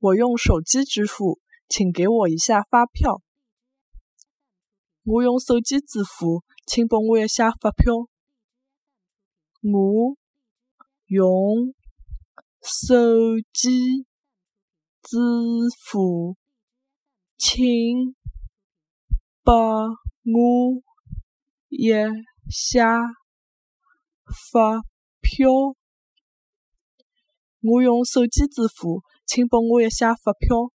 我用手机支付，请给我一下发票。我用手机支付，请拨我一下发票。我用手机支付，请拨我一下发票。我用手机支付，请拨我一下发票。